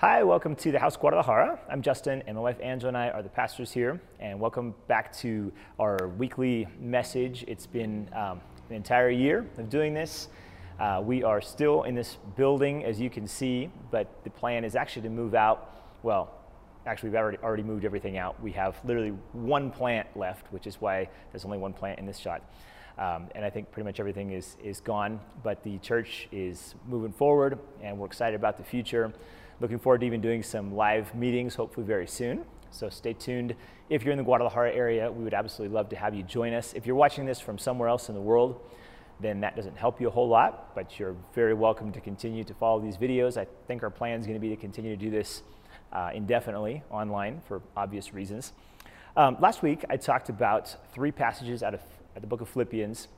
Hi, welcome to the House Guadalajara. I'm Justin, and my wife Angela and I are the pastors here. And welcome back to our weekly message. It's been um, an entire year of doing this. Uh, we are still in this building, as you can see, but the plan is actually to move out. Well, actually, we've already, already moved everything out. We have literally one plant left, which is why there's only one plant in this shot. Um, and I think pretty much everything is, is gone, but the church is moving forward, and we're excited about the future. Looking forward to even doing some live meetings, hopefully very soon. So stay tuned. If you're in the Guadalajara area, we would absolutely love to have you join us. If you're watching this from somewhere else in the world, then that doesn't help you a whole lot, but you're very welcome to continue to follow these videos. I think our plan is going to be to continue to do this uh, indefinitely online for obvious reasons. Um, last week, I talked about three passages out of the book of Philippians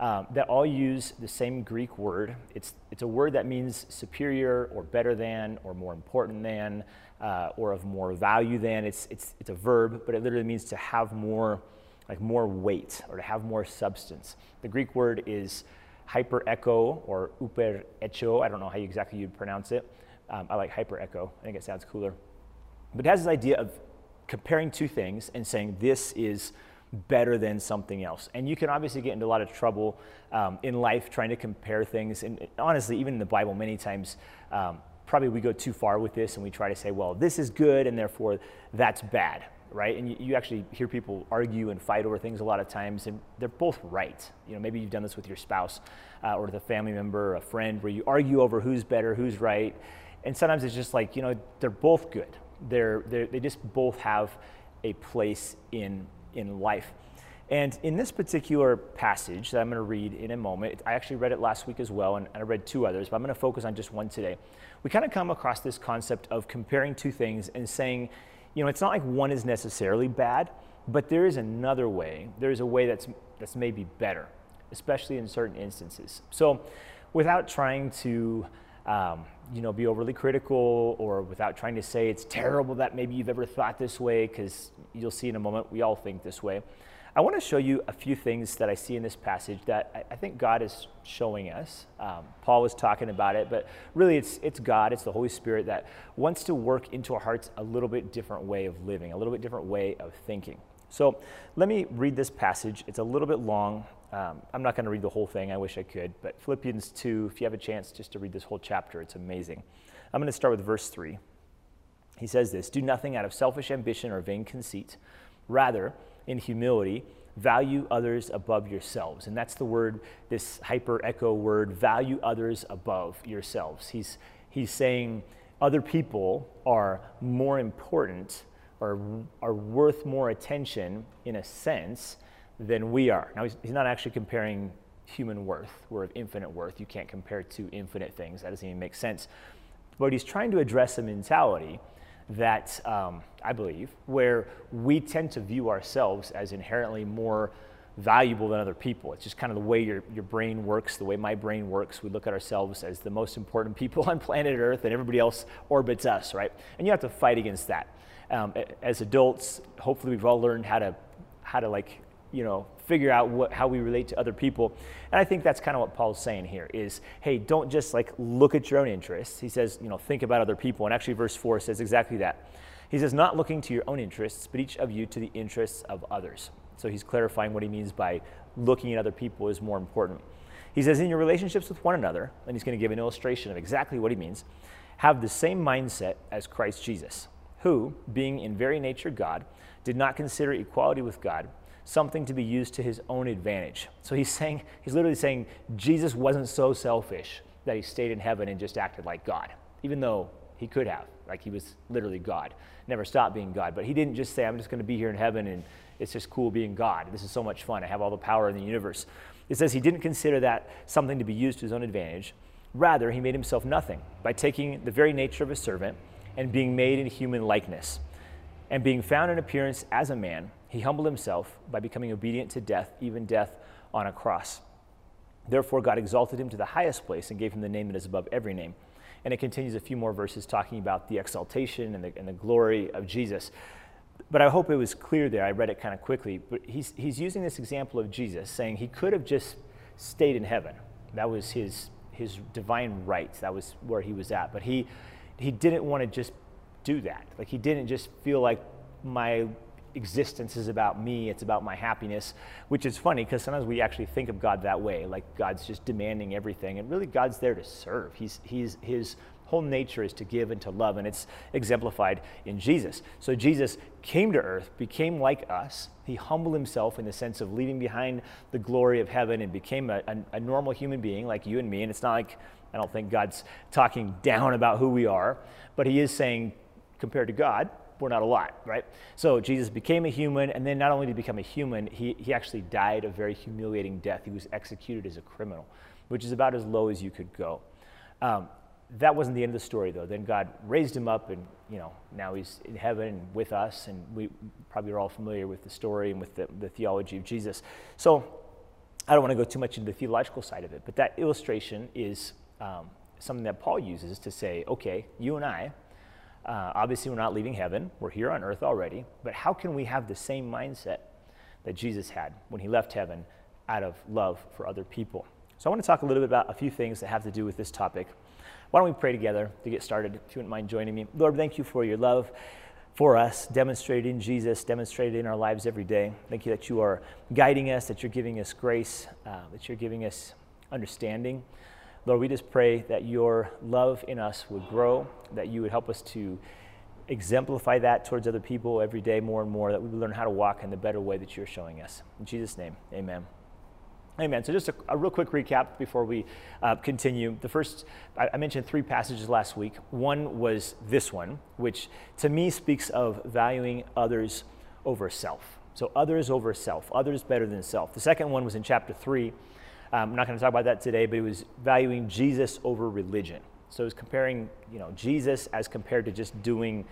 um, that all use the same Greek word. It's, it's a word that means superior or better than or more important than uh, or of more value than. It's, it's, it's a verb, but it literally means to have more, like more weight or to have more substance. The Greek word is hyper echo or uper echo. I don't know how exactly you'd pronounce it. Um, I like hyper echo. I think it sounds cooler. But it has this idea of comparing two things and saying this is better than something else. And you can obviously get into a lot of trouble um, in life trying to compare things. And honestly, even in the Bible, many times, um, probably we go too far with this and we try to say, well, this is good and therefore that's bad, right? And you, you actually hear people argue and fight over things a lot of times, and they're both right. You know, maybe you've done this with your spouse uh, or with a family member or a friend where you argue over who's better, who's right. And sometimes it's just like, you know, they're both good. They're, they're, they just both have a place in in life. And in this particular passage that I'm going to read in a moment, I actually read it last week as well, and I read two others, but I'm going to focus on just one today. We kind of come across this concept of comparing two things and saying, you know, it's not like one is necessarily bad, but there is another way. There's a way that's, that's maybe better, especially in certain instances. So, without trying to um, you know, be overly critical or without trying to say it's terrible that maybe you've ever thought this way, because you'll see in a moment we all think this way. I want to show you a few things that I see in this passage that I, think God is showing us. Um, Paul was talking about it, but really it's, it's God, it's the Holy Spirit that wants to work into our hearts a little bit different way of living, a little bit different way of thinking. So let me read this passage. It's a little bit long. Um, I'm not going to read the whole thing. I wish I could. But Philippians 2, if you have a chance just to read this whole chapter, it's amazing. I'm going to start with verse 3. He says this Do nothing out of selfish ambition or vain conceit. Rather, in humility, value others above yourselves. And that's the word, this hyper echo word, value others above yourselves. He's, he's saying other people are more important or are worth more attention in a sense than we are. Now, he's, he's not actually comparing human worth. We're of infinite worth. You can't compare two infinite things. That doesn't even make sense. But he's trying to address a mentality that um, I believe, where we tend to view ourselves as inherently more valuable than other people. It's just kind of the way your, your brain works, the way my brain works. We look at ourselves as the most important people on planet Earth, and everybody else orbits us, right? And you have to fight against that. Um, as adults, hopefully, we've all learned how to how to like you know, figure out what, how we relate to other people. And I think that's kind of what Paul's saying here is, hey, don't just like look at your own interests. He says, you know, think about other people. And actually, verse 4 says exactly that. He says, not looking to your own interests, but each of you to the interests of others. So he's clarifying what he means by looking at other people is more important. He says, in your relationships with one another, and he's going to give an illustration of exactly what he means, have the same mindset as Christ Jesus, who, being in very nature God, did not consider equality with God something to be used to his own advantage. So he's saying, he's literally saying Jesus wasn't so selfish that he stayed in heaven and just acted like God, even though he could have, like he was literally God, never stopped being God. But he didn't just say, I'm just going to be here in heaven and it's just cool being God. This is so much fun. I have all the power in the universe. It says he didn't consider that something to be used to his own advantage. Rather, he made himself nothing by taking the very nature of a servant and being made in human likeness. And being found in appearance as a man, he humbled himself by becoming obedient to death, even death on a cross. Therefore, God exalted him to the highest place and gave him the name that is above every name. And it continues a few more verses talking about the exaltation and the, and the glory of Jesus. But I hope it was clear there. I read it kind of quickly. But he's, he's using this example of Jesus, saying he could have just stayed in heaven. That was his, his divine right, that was where he was at. But he he didn't want to just do that. Like he didn't just feel like my existence is about me, it's about my happiness, which is funny because sometimes we actually think of God that way, like God's just demanding everything. And really, God's there to serve. He's, he's, his whole nature is to give and to love, and it's exemplified in Jesus. So Jesus came to earth, became like us. He humbled himself in the sense of leaving behind the glory of heaven and became a, a, a normal human being like you and me. And it's not like I don't think God's talking down about who we are, but he is saying, compared to God, we're not a lot, right? So Jesus became a human, and then not only did he become a human, he, he actually died a very humiliating death. He was executed as a criminal, which is about as low as you could go. Um, that wasn't the end of the story, though. Then God raised him up, and you know now he's in heaven with us, and we probably are all familiar with the story and with the, the theology of Jesus. So I don't want to go too much into the theological side of it, but that illustration is um, something that Paul uses to say, okay, you and I, uh, obviously, we're not leaving heaven. We're here on earth already. But how can we have the same mindset that Jesus had when he left heaven out of love for other people? So, I want to talk a little bit about a few things that have to do with this topic. Why don't we pray together to get started, if you wouldn't mind joining me? Lord, thank you for your love for us, demonstrated in Jesus, demonstrated in our lives every day. Thank you that you are guiding us, that you're giving us grace, uh, that you're giving us understanding. Lord, we just pray that your love in us would grow, that you would help us to exemplify that towards other people every day more and more, that we would learn how to walk in the better way that you're showing us. In Jesus' name, amen. Amen. So, just a, a real quick recap before we uh, continue. The first, I, I, mentioned three passages last week. One was this one, which to me speaks of valuing others over self. So, others over self, others better than self. The second one was in chapter three, um, I'm not going to talk about that today, but it was valuing Jesus over religion. So it was comparing, you know, Jesus as compared to just doing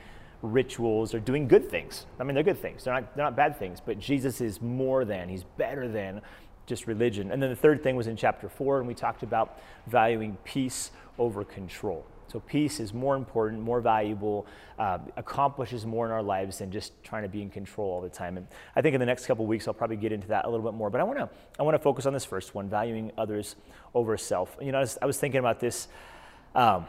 rituals or doing good things. I mean, they're good things. They're not, they're not bad things, but Jesus is more than, he's better than just religion. And then the third thing was in chapter four, and we talked about valuing peace over control. So peace is more important, more valuable, uh, accomplishes more in our lives than just trying to be in control all the time. And I think in the next couple weeks I'll probably get into that a little bit more. But I want to I want to focus on this first one, valuing others over self. You know, I was, I was thinking about this. Um,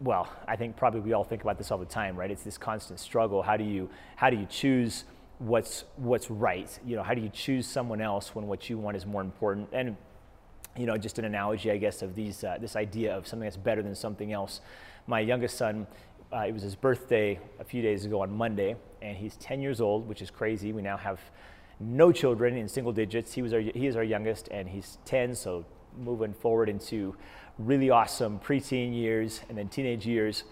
well, I think probably we all think about this all the time, right? It's this constant struggle. How do you how do you choose what's what's right? You know, how do you choose someone else when what you want is more important? And you know, just an analogy, I guess, of these, uh, this idea of something that's better than something else. My youngest son, uh, it was his birthday a few days ago on Monday, and he's 10 years old, which is crazy. We now have no children in single digits. He, was our, he is our youngest, and he's 10, so moving forward into really awesome preteen years and then teenage years.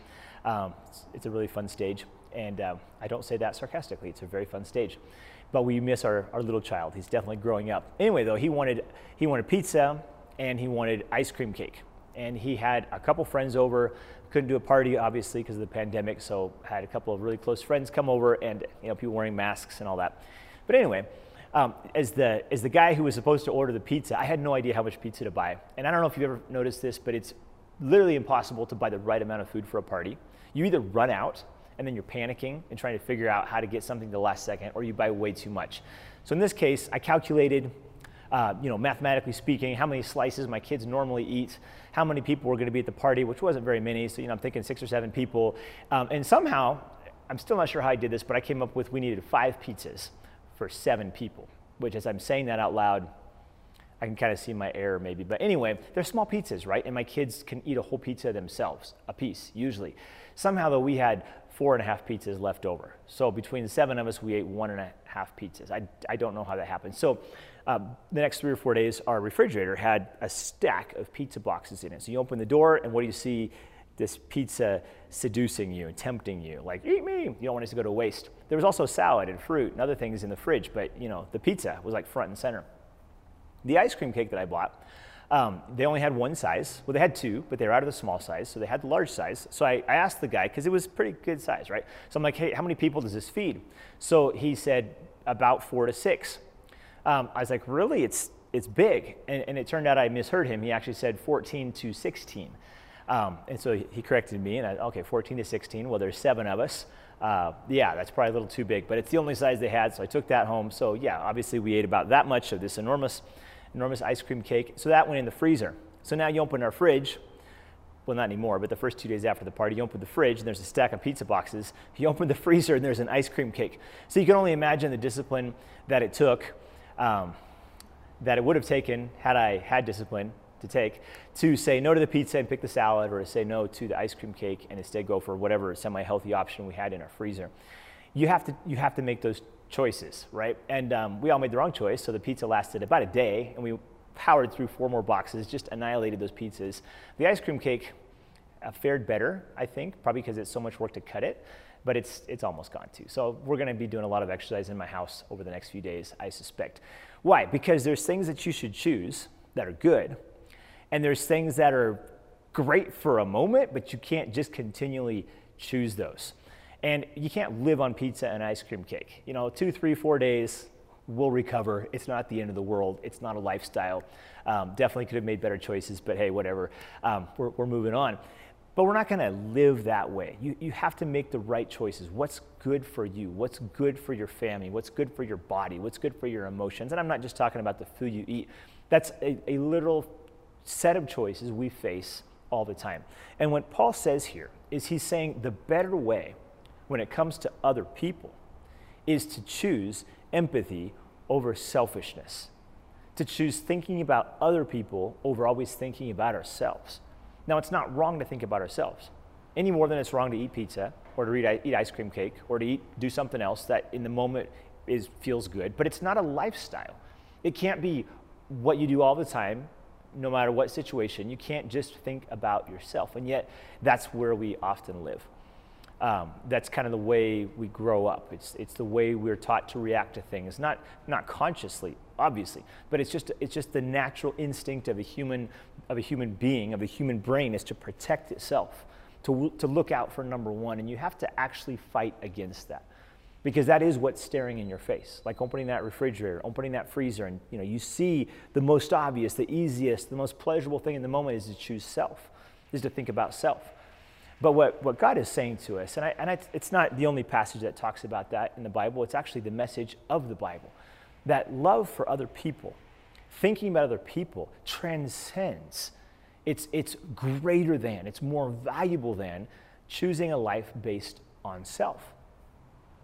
Um, it's, it's, a really fun stage, and uh, I don't say that sarcastically. It's a very fun stage but we miss our, our little child. He's definitely growing up. Anyway, though, he wanted, he wanted pizza and he wanted ice cream cake. And he had a couple friends over, couldn't do a party obviously because of the pandemic, so had a couple of really close friends come over and you know people wearing masks and all that. But anyway, um, as the as the guy who was supposed to order the pizza, I had no idea how much pizza to buy. And I don't know if you've ever noticed this, but it's literally impossible to buy the right amount of food for a party. You either run out and then you're panicking and trying to figure out how to get something the last second, or you buy way too much. So in this case, I calculated uh, you know, mathematically speaking, how many slices my kids normally eat, how many people were going to be at the party, which wasn't very many. So, you know, I'm thinking six or seven people. Um, and somehow, I'm still not sure how I did this, but I came up with we needed five pizzas for seven people, which as I'm saying that out loud, I can kind of see my error maybe. But anyway, they're small pizzas, right? And my kids can eat a whole pizza themselves, a piece, usually. Somehow, though, we had four and a half pizzas left over. So between the seven of us, we ate one and a half pizzas. I, I don't know how that happened. So um, the next three or four days, our refrigerator had a stack of pizza boxes in it. So you open the door, and what do you see? This pizza seducing you and tempting you, like eat me. You don't want it to go to waste. There was also salad and fruit and other things in the fridge, but you know the pizza was like front and center. The ice cream cake that I bought, um, they only had one size. Well, they had two, but they were out of the small size, so they had the large size. So I, I asked the guy because it was pretty good size, right? So I'm like, hey, how many people does this feed? So he said about four to six. Um, I was like, really? It's, it's big. And, and, it turned out I misheard him. He actually said 14 to 16. Um, and so he corrected me, and I, okay, 14 to 16. Well, there's seven of us. Uh, yeah, that's probably a little too big, but it's the only size they had, so I took that home. So yeah, obviously we ate about that much of this enormous, enormous ice cream cake. So that went in the freezer. So now you open our fridge, well, not anymore, but the first two days after the party, you open the fridge and there's a stack of pizza boxes. You open the freezer and there's an ice cream cake. So you can only imagine the discipline that it took, um, that it would have taken had I had discipline to take, to say no to the pizza and pick the salad, or to say no to the ice cream cake and instead go for whatever semi healthy option we had in our freezer. You have to, you have to make those choices, right? And um, we all made the wrong choice, so the pizza lasted about a day, and we powered through four more boxes, just annihilated those pizzas. The ice cream cake uh, fared better, I think, probably because it's so much work to cut it, but it's, it's almost gone too. So we're going to be doing a lot of exercise in my house over the next few days, I suspect. Why? Because there's things that you should choose that are good, and there's things that are great for a moment, but you can't just continually choose those. And you can't live on pizza and ice cream cake. You know, two, three, four days, we'll recover. It's not the end of the world. It's not a lifestyle. Um, definitely could have made better choices, but hey, whatever. Um, we're, we're moving on. But we're not going to live that way. You, you have to make the right choices. What's good for you? What's good for your family? What's good for your body? What's good for your emotions? And I'm not just talking about the food you eat. That's a, a literal set of choices we face all the time. And what Paul says here is he's saying the better way when it comes to other people is to choose empathy over selfishness, to choose thinking about other people over always thinking about ourselves. Now, it's not wrong to think about ourselves any more than it's wrong to eat pizza or to eat, eat ice cream cake or to eat, do something else that in the moment is, feels good, but it's not a lifestyle. It can't be what you do all the time, no matter what situation. You can't just think about yourself. And yet, that's where we often live. Um, that's kind of the way we grow up. It's, it's the way we're taught to react to things, not, not consciously, obviously, but it's just, it's just the natural instinct of a, human, of a human being, of a human brain, is to protect itself, to, to look out for number one. And you have to actually fight against that because that is what's staring in your face like opening that refrigerator opening that freezer and you know you see the most obvious the easiest the most pleasurable thing in the moment is to choose self is to think about self but what, what God is saying to us, and, I, and I, it's not the only passage that talks about that in the Bible, it's actually the message of the Bible that love for other people, thinking about other people, transcends. It's, it's greater than, it's more valuable than choosing a life based on self.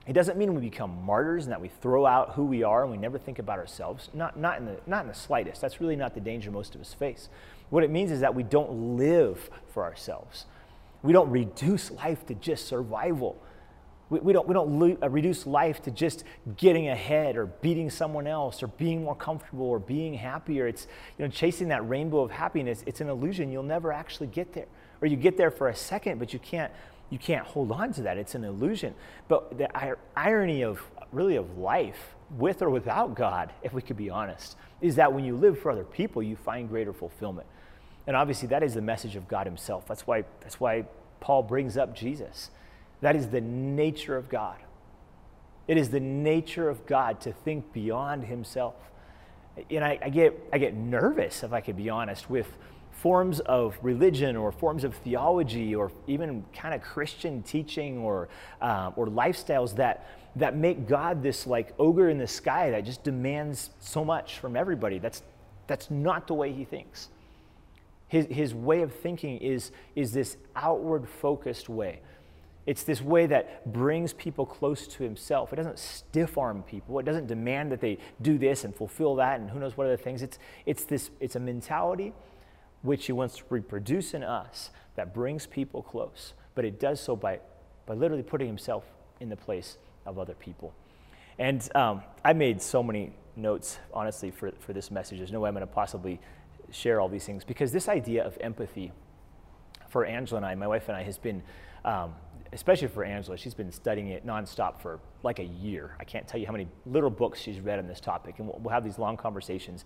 It doesn't mean we become martyrs and that we throw out who we are and we never think about ourselves. Not, not, in the, not in the slightest. That's really not the danger most of us face. What it means is that we don't live for ourselves. We don't reduce life to just survival. We, we don't, we don't lo- uh, reduce life to just getting ahead or beating someone else or being more comfortable or being happier. It's you know, chasing that rainbow of happiness. It's an illusion. You'll never actually get there. Or you get there for a second, but you can't, you can't hold on to that. It's an illusion. But the ir- irony of really of life, with or without God, if we could be honest, is that when you live for other people, you find greater fulfillment. And obviously, that is the message of God Himself. That's why, that's why Paul brings up Jesus. That is the nature of God. It is the nature of God to think beyond Himself. And I, I get, I get nervous, if I could be honest, with forms of religion or forms of theology or even kind of Christian teaching or, uh, or lifestyles that, that make God this like ogre in the sky that just demands so much from everybody. That's, that's not the way He thinks. His, his way of thinking is, is this outward focused way. It's this way that brings people close to himself. It doesn't stiff arm people. It doesn't demand that they do this and fulfill that and who knows what other things. It's, it's, this, it's a mentality which he wants to reproduce in us that brings people close. But it does so by, by literally putting himself in the place of other people. And um, I made so many notes, honestly, for, for this message. There's no way I'm going to possibly share all these things because this idea of empathy for Angela and I, my wife and I, has been, um, especially for Angela, she's been studying it nonstop for like a year. I can't tell you how many little books she's read on this topic, and we'll, we'll have these long conversations.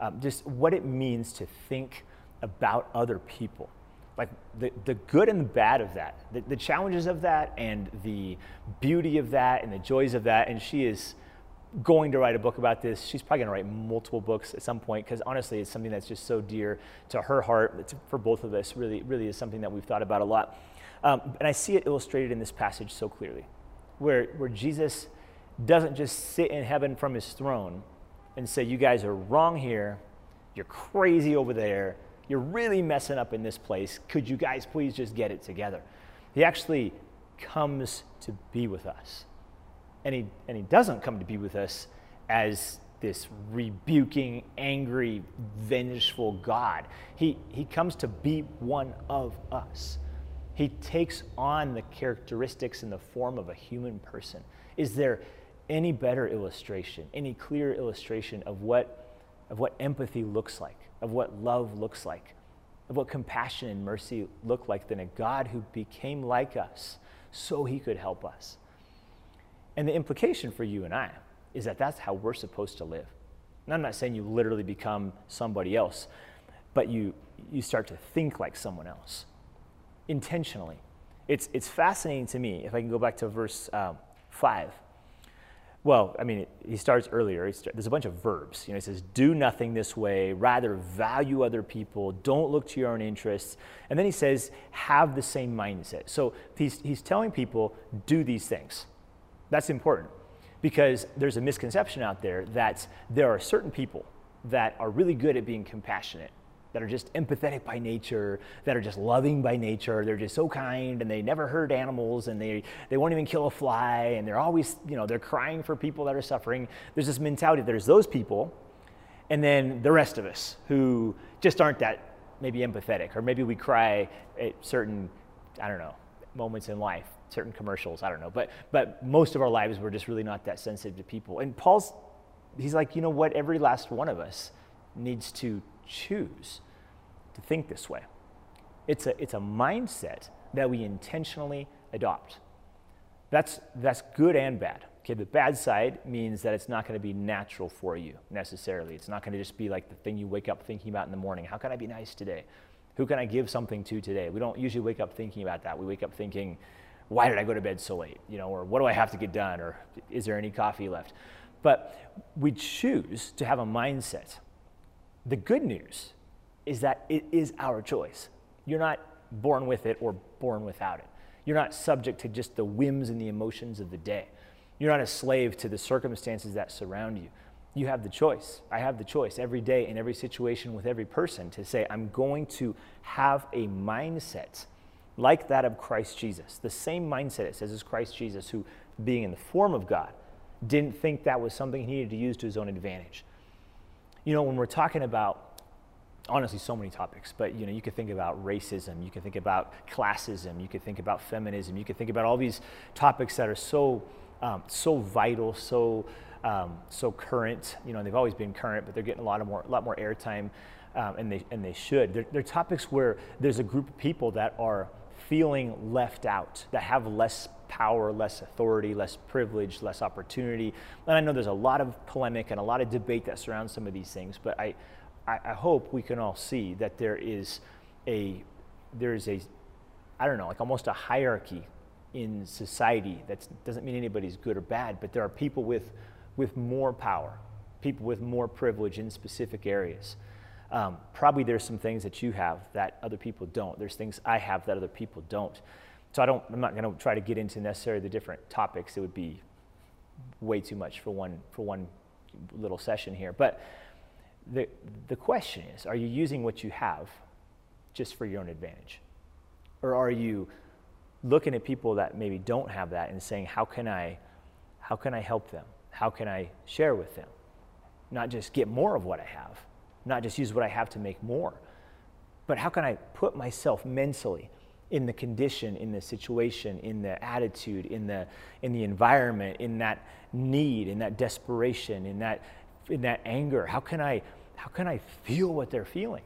Um, just what it means to think about other people. Like the, the good and the bad of that, the, the challenges of that, and the beauty of that, and the joys of that. And she is going to write a book about this. She's probably going to write multiple books at some point because honestly, it's something that's just so dear to her heart. It's for both of us, really, really is something that we've thought about a lot. Um, and I see it illustrated in this passage so clearly, where, where Jesus doesn't just sit in heaven from his throne and say, You guys are wrong here, you're crazy over there, You're really messing up in this place. Could you guys please just get it together? He actually comes to be with us. And he, and he doesn't come to be with us as this rebuking, angry, vengeful God. He, he comes to be one of us. He takes on the characteristics in the form of a human person. Is there any better illustration, any clearer illustration of what, of what empathy looks like, of what love looks like, of what compassion and mercy look like than a God who became like us so he could help us? And the implication for you and I is that that's how we're supposed to live. And I'm not saying you literally become somebody else, but you, you start to think like someone else intentionally. It's, it's fascinating to me, if I can go back to verse um, 5. Well, I mean, he starts earlier. He start, there's a bunch of verbs. You know, he says, "Do nothing this way. Rather, value other people. Don't look to your own interests." And then he says, "Have the same mindset." So he's, he's telling people, "Do these things." That's important because there's a misconception out there that there are certain people that are really good at being compassionate, that are just empathetic by nature, that are just loving by nature. They're just so kind and they never hurt animals and they, they won't even kill a fly and they're always, you know, they're crying for people that are suffering. There's this mentality, there's those people and then the rest of us who just aren't that maybe empathetic or maybe we cry at certain, I don't know, moments in life certain commercials. I don't know, but but most of our lives we're just really not that sensitive to people. And Paul's he's like, you know what? Every last one of us needs to choose to think this way. It's a it's a mindset that we intentionally adopt. That's that's good and bad. Okay, the bad side means that it's not going to be natural for you necessarily. It's not going to just be like the thing you wake up thinking about in the morning. How can I be nice today? Who can I give something to today? We don't usually wake up thinking about that. We wake up thinking, why did I go to bed so late? You know, or what do I have to get done? Or is there any coffee left? But we choose to have a mindset. The good news is that it is our choice. You're not born with it or born without it. You're not subject to just the whims and the emotions of the day. You're not a slave to the circumstances that surround you. You have the choice. I have the choice every day in every situation with every person to say, I'm going to have a mindset like that of Christ Jesus. The same mindset it says is Christ Jesus, who, being in the form of God, didn't think that was something he needed to use to his own advantage. You know, when we're talking about honestly so many topics, but you know, you could think about racism, you could think about classism, you could think about feminism, you could think about all these topics that are so um, so vital, so um, so current. You know, they've always been current, but they're getting a lot of more a lot more airtime, um, and they and they should. They're, they're topics where there's a group of people that are feeling left out, that have less power, less authority, less privilege, less opportunity. And I know there's a lot of polemic and a lot of debate that surrounds some of these things, but I, I, hope we can all see that there is a, there is a, I don't know, like almost a hierarchy in society that doesn't mean anybody's good or bad, but there are people with, with more power, people with more privilege in specific areas. Um, probably there's some things that you have that other people don't. There's things I have that other people don't. So I don't, I'm not going to try to get into necessarily the different topics. It would be way too much for one, for one little session here. But the, the question is, are you using what you have just for your own advantage? Or are you looking at people that maybe don't have that and saying, how can I, how can I help them? How can I share with them? Not just get more of what I have, not just use what I have to make more, but how can I put myself mentally in the condition, in the situation, in the attitude, in the, in the environment, in that need, in that desperation, in that, in that anger? How can, I, how can I feel what they're feeling?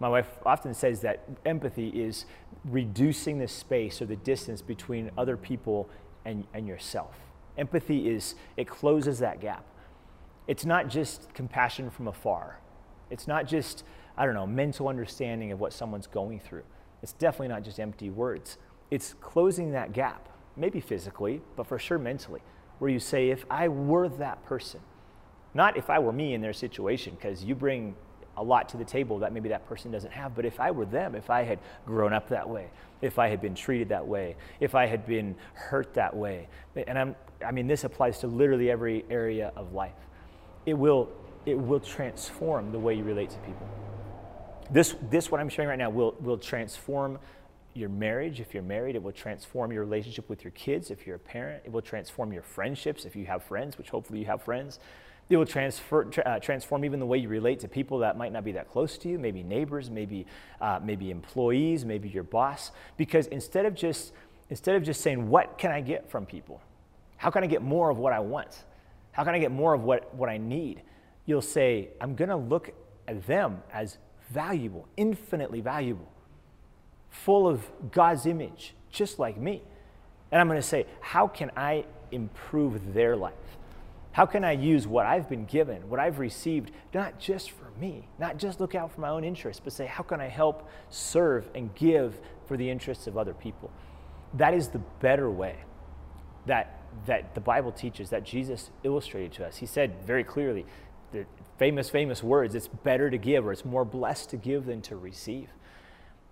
My wife often says that empathy is reducing the space or the distance between other people and, and yourself. Empathy is, it closes that gap. It's not just compassion from afar. It's not just, I don't know, mental understanding of what someone's going through. It's definitely not just empty words. It's closing that gap, maybe physically, but for sure mentally, where you say, if I were that person, not if I were me in their situation, because you bring a lot to the table that maybe that person doesn't have, but if I were them, if I had grown up that way, if I had been treated that way, if I had been hurt that way, and I'm, I mean, this applies to literally every area of life, it will it will transform the way you relate to people. this, this, what I'm sharing right now, will, will transform your marriage if you're married. It will transform your relationship with your kids if you're a parent. It will transform your friendships if you have friends, which hopefully you have friends. It will transfer, tra- uh, transform even the way you relate to people that might not be that close to you, maybe neighbors, maybe, uh, maybe employees, maybe your boss. Because instead of just instead of just saying, "What can I get from people? How can I get more of what I want? How can I get more of what, what I need?" You'll say, "I'm going to look at them as valuable, infinitely valuable, full of God's image, just like me." And I'm going to say, "How can I improve their life?" How can I use what I've been given, what I've received, not just for me, not just look out for my own interests, but say, how can I help serve and give for the interests of other people? That is the better way that, that the Bible teaches, that Jesus illustrated to us. He said very clearly, the famous, famous words, it's better to give or it's more blessed to give than to receive.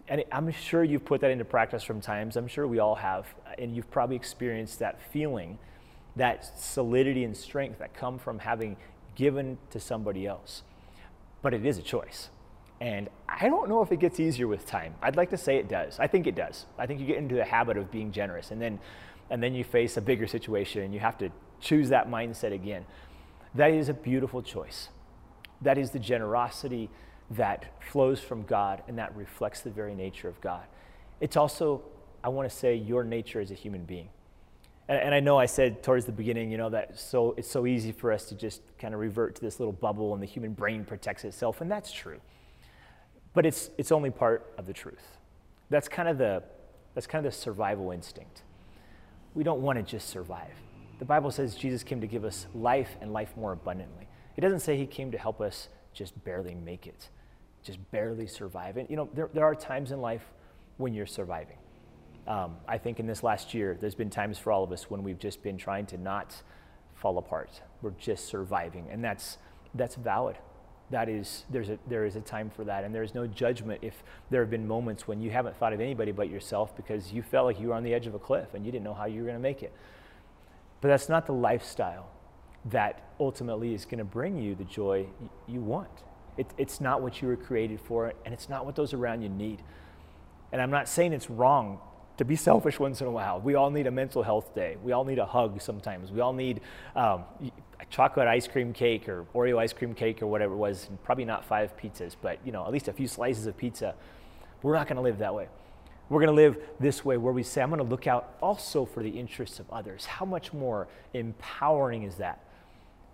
And I'm sure you've put that into practice from times. I'm sure we all have. And you've probably experienced that feeling that solidity and strength that come from having given to somebody else. But it is a choice. And I don't know if it gets easier with time. I'd like to say it does. I think it does. I think you get into the habit of being generous and then and then you face a bigger situation and you have to choose that mindset again. That is a beautiful choice. That is the generosity that flows from God and that reflects the very nature of God. It's also, I want to say, your nature as a human being. And, and I know I said towards the beginning, you know, that so it's so easy for us to just kind of revert to this little bubble and the human brain protects itself, and that's true. But it's, it's only part of the truth. That's kind of the, that's kind of the survival instinct. We don't want to just survive. The Bible says Jesus came to give us life and life more abundantly. It doesn't say he came to help us just barely make it, just barely survive. And you know, there, there are times in life when you're surviving. Um, I think in this last year, there's been times for all of us when we've just been trying to not fall apart. We're just surviving, and that's that's valid. That is, there's a, there is a time for that, and there's no judgment if there have been moments when you haven't thought of anybody but yourself because you felt like you were on the edge of a cliff and you didn't know how you were going to make it. But that's not the lifestyle that ultimately is going to bring you the joy you want. It, it's not what you were created for, and it's not what those around you need. And I'm not saying it's wrong to be selfish once in a while. We all need a mental health day. We all need a hug sometimes. We all need um, chocolate ice cream cake or Oreo ice cream cake or whatever it was. Probably not five pizzas, but you know, at least a few slices of pizza. We're not going to live that way. We're going to live this way where we say, I'm going to look out also for the interests of others. How much more empowering is that?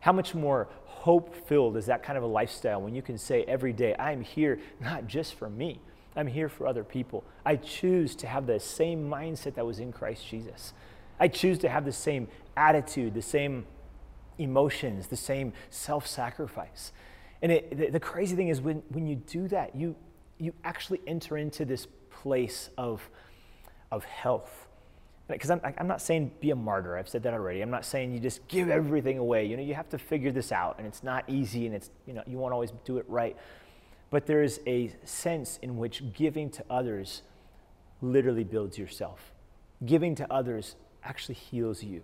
How much more hope filled is that kind of a lifestyle when you can say every day, I'm here not just for me, I'm here for other people. I choose to have the same mindset that was in Christ Jesus. I choose to have the same attitude, the same emotions, the same self sacrifice. And it, the, the, crazy thing is, when, when you do that, you, you actually enter into this place of, of health. Because I'm, I'm not saying be a martyr, I've said that already. I'm not saying you just give everything away. You know, you have to figure this out, and it's not easy, and it's, you know, you won't always do it right but there is a sense in which giving to others literally builds yourself. Giving to others actually heals you.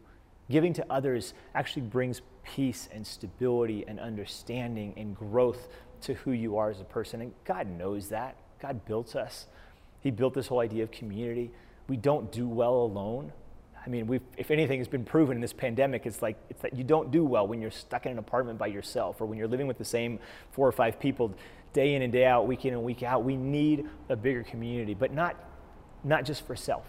Giving to others actually brings peace and stability and understanding and growth to who you are as a person. And God knows that. God built us. He built this whole idea of community. We don't do well alone. I mean, if anything has been proven in this pandemic, it's like it's that you don't do well when you're stuck in an apartment by yourself or when you're living with the same four or five people day in and day out, week in and week out. We need a bigger community, but not, not just for self.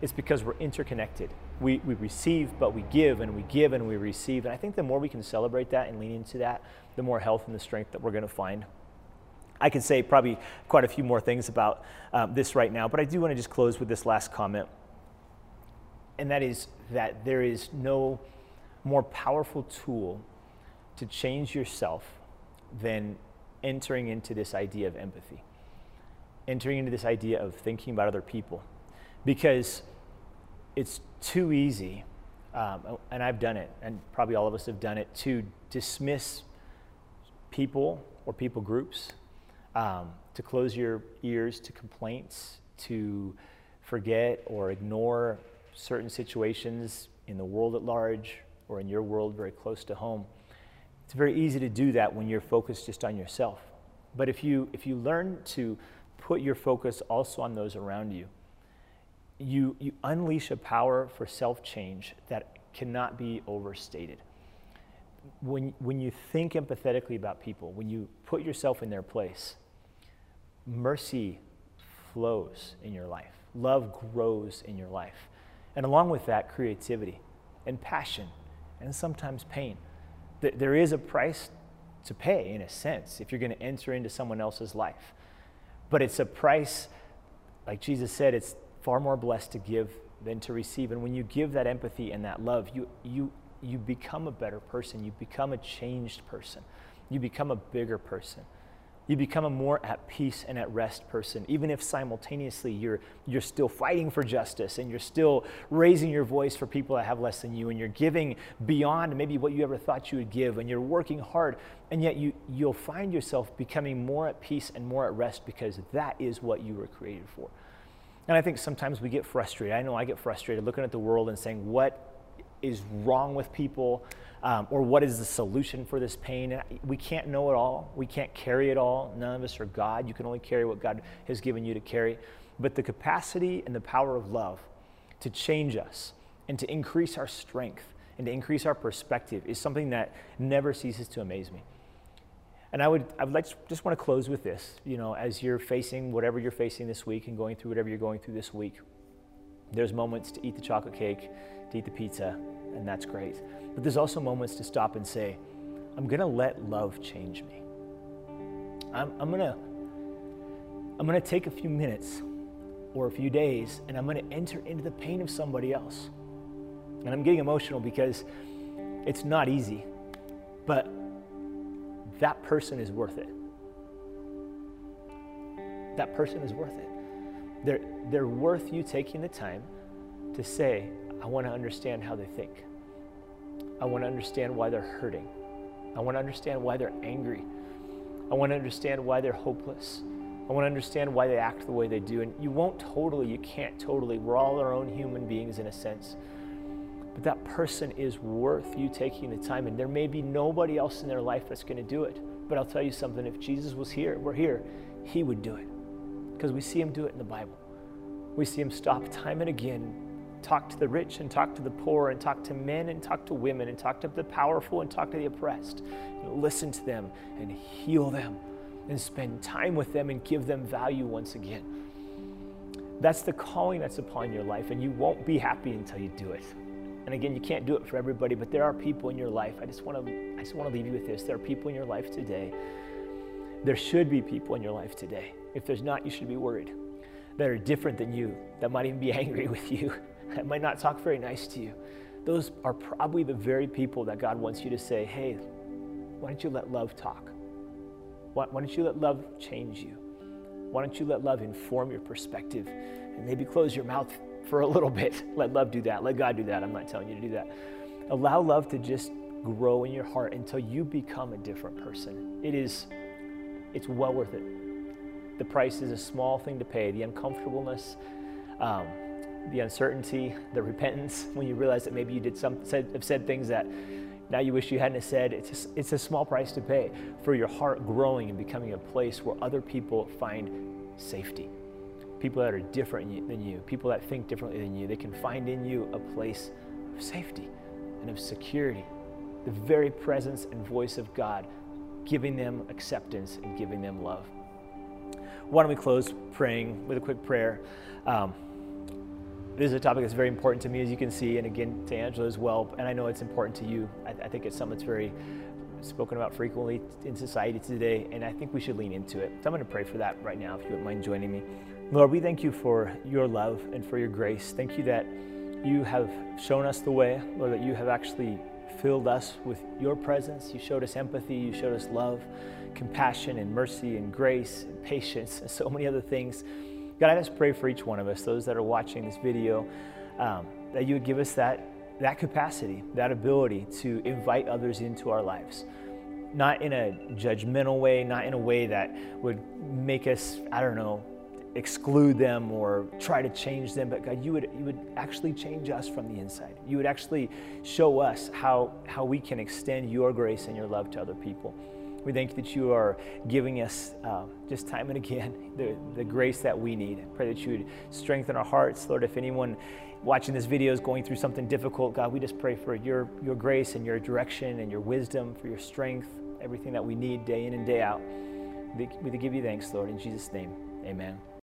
It's because we're interconnected. We, we receive, but we give, and we give, and we receive. And I think the more we can celebrate that and lean into that, the more health and the strength that we're going to find. I could say probably quite a few more things about um, this right now, but I do want to just close with this last comment. And that is that there is no more powerful tool to change yourself than entering into this idea of empathy, entering into this idea of thinking about other people. Because it's too easy, um, and I've done it, and probably all of us have done it, to dismiss people or people groups, um, to close your ears to complaints, to forget or ignore certain situations in the world at large or in your world very close to home. It's very easy to do that when you're focused just on yourself. But if you, if you learn to put your focus also on those around you, you, you unleash a power for self change that cannot be overstated. When, when you think empathetically about people, when you put yourself in their place, mercy flows in your life, love grows in your life. And along with that, creativity and passion and sometimes pain. There is a price to pay, in a sense, if you're going to enter into someone else's life. But it's a price, like Jesus said, it's far more blessed to give than to receive. And when you give that empathy and that love, you, you, you become a better person. You become a changed person. You become a bigger person you become a more at peace and at rest person, even if simultaneously you're, you're still fighting for justice and you're still raising your voice for people that have less than you and you're giving beyond maybe what you ever thought you would give and you're working hard and yet you, you'll find yourself becoming more at peace and more at rest because that is what you were created for. And I think sometimes we get frustrated. I know I get frustrated looking at the world and saying, what is wrong with people? Um, or what is the solution for this pain. And we can't know it all. We can't carry it all. None of us are God. You can only carry what God has given you to carry. But the capacity and the power of love to change us and to increase our strength and to increase our perspective is something that never ceases to amaze me. And I would, I would like to just want to close with this. You know, as you're facing whatever you're facing this week and going through whatever you're going through this week, there's moments to eat the chocolate cake, to eat the pizza, and that's great. But there's also moments to stop and say, I'm to let love change me. I'm, I'm to I'm to take a few minutes or a few days and I'm to enter into the pain of somebody else. And I'm getting emotional because it's not easy, but that person is worth it. That person is worth it. They're, they're worth you taking the time to say, I want to understand how they think. I want to understand why they're hurting. I want to understand why they're angry. I want to understand why they're hopeless. I want to understand why they act the way they do. And you won't totally, you can't totally. We're all our own human beings in a sense. But that person is worth you taking the time. And there may be nobody else in their life that's going to do it. But I'll tell you something if Jesus was here, we're here, he would do it. Because we see him do it in the Bible. We see him stop time and again talk to the rich and talk to the poor and talk to men and talk to women and talk to the powerful and talk to the oppressed. Know, listen to them and heal them and spend time with them and give them value once again. That's the calling that's upon your life, and you won't be happy until you do it. And again, you can't do it for everybody, but there are people in your life. I just want to I just want to leave you with this. There are people in your life today. There should be people in your life today. If there's not, you should be worried. That are different than you, that might even be angry with you, that might not talk very nice to you, those are probably the very people that God wants you to say, hey, why don't you let love talk? Why, why don't you let love change you? Why don't you let love inform your perspective and maybe close your mouth for a little bit? Let love do that. Let God do that. I'm not telling you to do that. Allow love to just grow in your heart until you become a different person. It is, it's well worth it. The price is a small thing to pay. The uncomfortableness, um, the uncertainty, the repentance, when you realize that maybe you did some, said, have said things that now you wish you hadn't said, it's a, it's a small price to pay for your heart growing and becoming a place where other people find safety. People that are different than you, people that think differently than you, they can find in you a place of safety and of security. The very presence and voice of God giving them acceptance and giving them love. Why don't we close praying with a quick prayer? Um, this is a topic that's very important to me, as you can see, and again to Angela as well. And I know it's important to you. I, I think it's something that's very spoken about frequently in society today, and I think we should lean into it. So I'm going to pray for that right now, if you wouldn't mind joining me. Lord, we thank you for your love and for your grace. Thank you that you have shown us the way, Lord, that you have actually filled us with your presence. You showed us empathy, you showed us love, compassion, and mercy, and grace, and patience, and so many other things. God, I just pray for each one of us, those that are watching this video, um, that you would give us that, that capacity, that ability to invite others into our lives. Not in a judgmental way, not in a way that would make us, I don't know, exclude them or try to change them, but God, you would, you would actually change us from the inside. You would actually show us how, how we can extend your grace and your love to other people. We thank you that you are giving us uh, just time and again the, the grace that we need. I pray that you would strengthen our hearts. Lord, if anyone watching this video is going through something difficult, God, we just pray for your, your grace and your direction and your wisdom, for your strength, everything that we need day in and day out. We give you thanks, Lord, in Jesus' name. Amen.